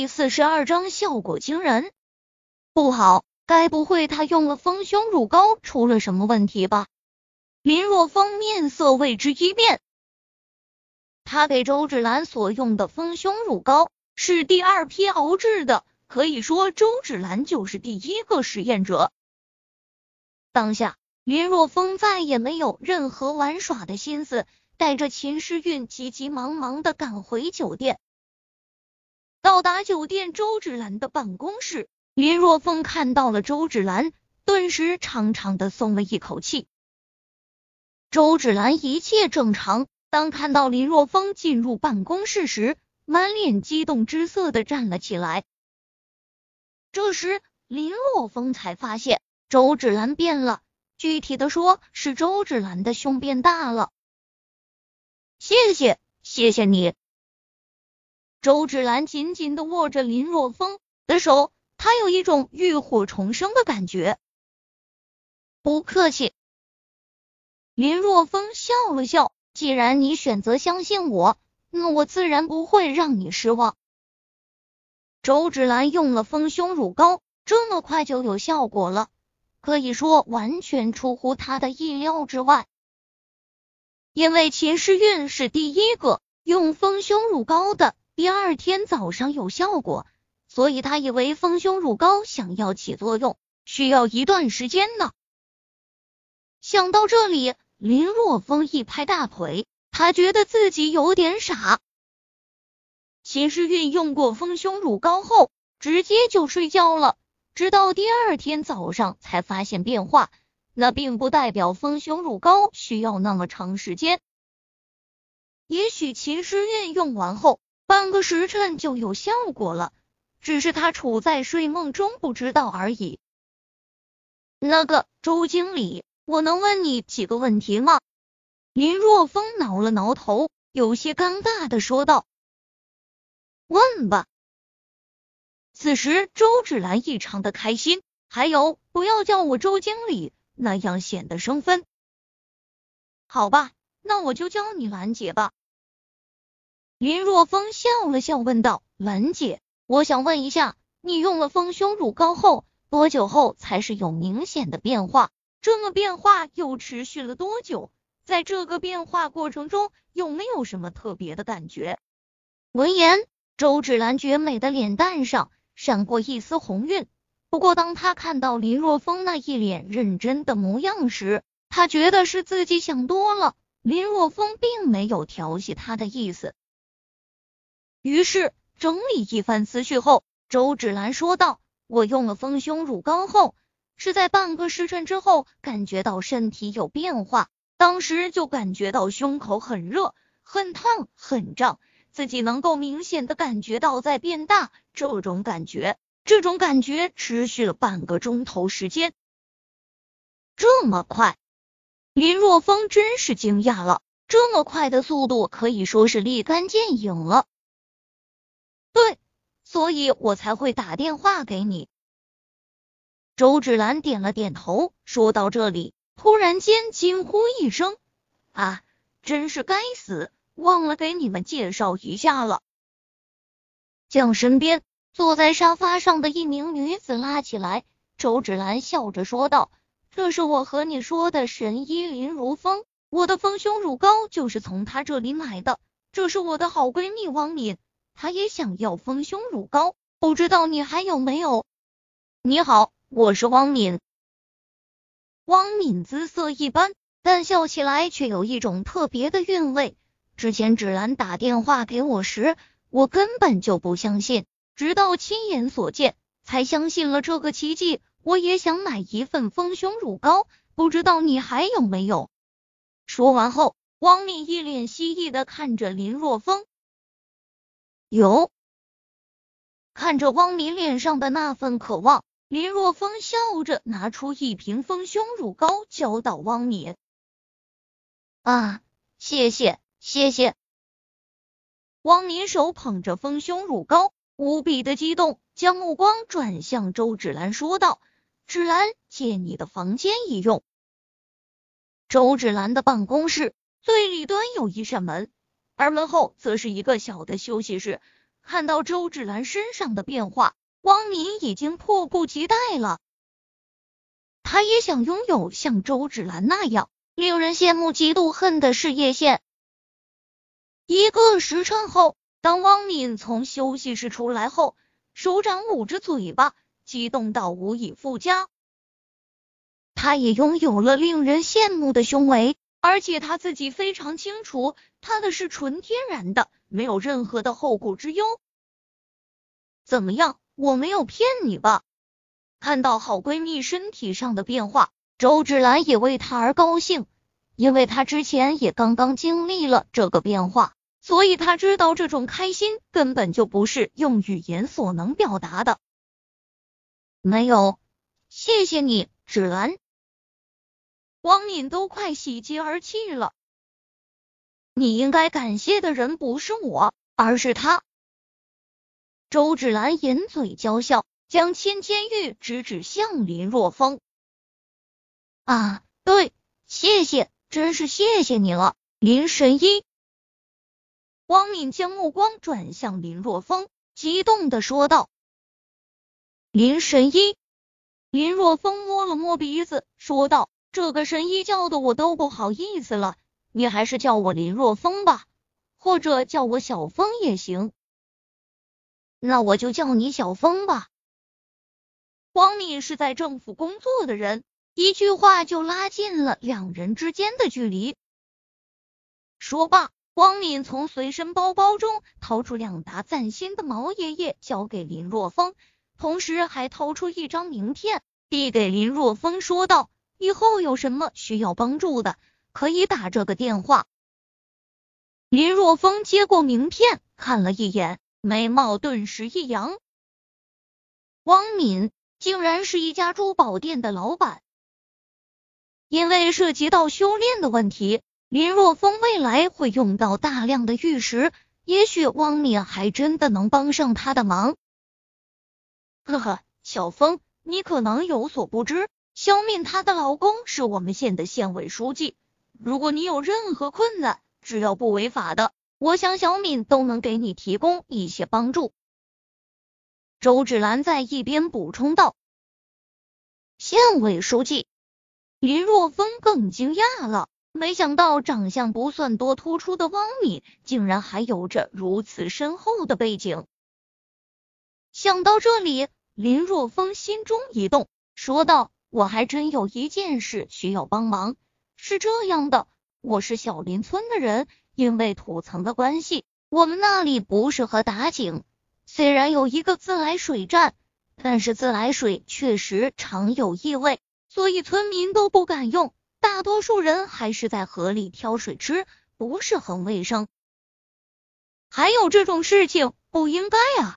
第四十二章效果惊人。不好，该不会他用了丰胸乳膏出了什么问题吧？林若风面色为之一变。他给周芷兰所用的丰胸乳膏是第二批熬制的，可以说周芷兰就是第一个实验者。当下，林若风再也没有任何玩耍的心思，带着秦诗韵急急忙忙的赶回酒店。到达酒店，周芷兰的办公室，林若风看到了周芷兰，顿时长长的松了一口气。周芷兰一切正常，当看到林若风进入办公室时，满脸激动之色的站了起来。这时，林若风才发现周芷兰变了，具体的说是周芷兰的胸变大了。谢谢，谢谢你。周芷兰紧紧的握着林若风的手，她有一种浴火重生的感觉。不客气。林若风笑了笑，既然你选择相信我，那我自然不会让你失望。周芷兰用了丰胸乳膏，这么快就有效果了，可以说完全出乎她的意料之外。因为秦诗韵是第一个用丰胸乳膏的。第二天早上有效果，所以他以为丰胸乳膏想要起作用，需要一段时间呢。想到这里，林若风一拍大腿，他觉得自己有点傻。秦时运用过丰胸乳膏后，直接就睡觉了，直到第二天早上才发现变化。那并不代表丰胸乳膏需要那么长时间，也许秦时运用完后。半个时辰就有效果了，只是他处在睡梦中不知道而已。那个周经理，我能问你几个问题吗？林若风挠了挠头，有些尴尬的说道：“问吧。”此时周芷兰异常的开心，还有不要叫我周经理，那样显得生分。好吧，那我就叫你兰姐吧。林若风笑了笑，问道：“兰姐，我想问一下，你用了丰胸乳膏后，多久后才是有明显的变化？这么变化又持续了多久？在这个变化过程中，有没有什么特别的感觉？”闻言，周芷兰绝美的脸蛋上闪过一丝红晕。不过，当她看到林若风那一脸认真的模样时，她觉得是自己想多了。林若风并没有调戏她的意思。于是整理一番思绪后，周芷兰说道：“我用了丰胸乳膏后，是在半个时辰之后感觉到身体有变化，当时就感觉到胸口很热、很烫、很胀，自己能够明显的感觉到在变大。这种感觉，这种感觉持续了半个钟头时间，这么快！林若风真是惊讶了，这么快的速度可以说是立竿见影了。”对，所以我才会打电话给你。周芷兰点了点头，说到这里，突然间惊呼一声：“啊，真是该死，忘了给你们介绍一下了。”将身边坐在沙发上的一名女子拉起来，周芷兰笑着说道：“这是我和你说的神医林如风，我的丰胸乳膏就是从他这里买的。这是我的好闺蜜汪敏。”他也想要丰胸乳膏，不知道你还有没有？你好，我是汪敏。汪敏姿色一般，但笑起来却有一种特别的韵味。之前芷兰打电话给我时，我根本就不相信，直到亲眼所见，才相信了这个奇迹。我也想买一份丰胸乳膏，不知道你还有没有？说完后，汪敏一脸希意的看着林若风。有，看着汪敏脸上的那份渴望，林若风笑着拿出一瓶丰胸乳膏，交到汪敏。啊，谢谢，谢谢。汪敏手捧着丰胸乳膏，无比的激动，将目光转向周芷兰，说道：“芷兰，借你的房间一用。”周芷兰的办公室最里端有一扇门。而门后则是一个小的休息室，看到周芷兰身上的变化，汪敏已经迫不及待了。他也想拥有像周芷兰那样令人羡慕、嫉妒、恨的事业线。一个时辰后，当汪敏从休息室出来后，手掌捂着嘴巴，激动到无以复加。他也拥有了令人羡慕的胸围，而且他自己非常清楚，他的是纯天然的，没有任何的后顾之忧。怎么样，我没有骗你吧？看到好闺蜜身体上的变化，周芷兰也为她而高兴，因为她之前也刚刚经历了这个变化，所以她知道这种开心根本就不是用语言所能表达的。没有，谢谢你，芷兰。汪敏都快喜极而泣了。你应该感谢的人不是我，而是他。周芷兰掩嘴娇笑。将芊芊玉直指向林若风。啊，对，谢谢，真是谢谢你了，林神医。汪敏将目光转向林若风，激动的说道：“林神医。”林若风摸了摸鼻子，说道：“这个神医叫的我都不好意思了，你还是叫我林若风吧，或者叫我小风也行。那我就叫你小风吧。”汪敏是在政府工作的人，一句话就拉近了两人之间的距离。说罢，汪敏从随身包包中掏出两沓崭新的毛爷爷，交给林若风，同时还掏出一张名片，递给林若风，说道：“以后有什么需要帮助的，可以打这个电话。”林若风接过名片，看了一眼，眉毛顿时一扬。汪敏。竟然是一家珠宝店的老板，因为涉及到修炼的问题，林若风未来会用到大量的玉石，也许汪敏还真的能帮上他的忙。呵呵，小风，你可能有所不知，小敏她的老公是我们县的县委书记，如果你有任何困难，只要不违法的，我想小敏都能给你提供一些帮助。周芷兰在一边补充道：“县委书记林若风更惊讶了，没想到长相不算多突出的汪敏，竟然还有着如此深厚的背景。想到这里，林若风心中一动，说道：‘我还真有一件事需要帮忙。是这样的，我是小林村的人，因为土层的关系，我们那里不适合打井。’”虽然有一个自来水站，但是自来水确实常有异味，所以村民都不敢用。大多数人还是在河里挑水吃，不是很卫生。还有这种事情不应该啊！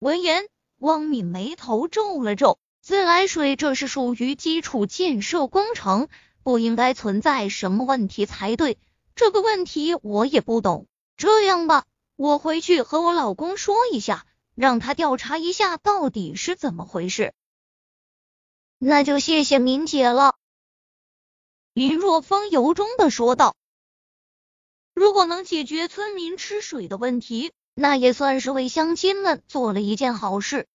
闻言，汪敏眉头皱了皱。自来水这是属于基础建设工程，不应该存在什么问题才对。这个问题我也不懂。这样吧。我回去和我老公说一下，让他调查一下到底是怎么回事。那就谢谢敏姐了。林若风由衷的说道：“如果能解决村民吃水的问题，那也算是为乡亲们做了一件好事。”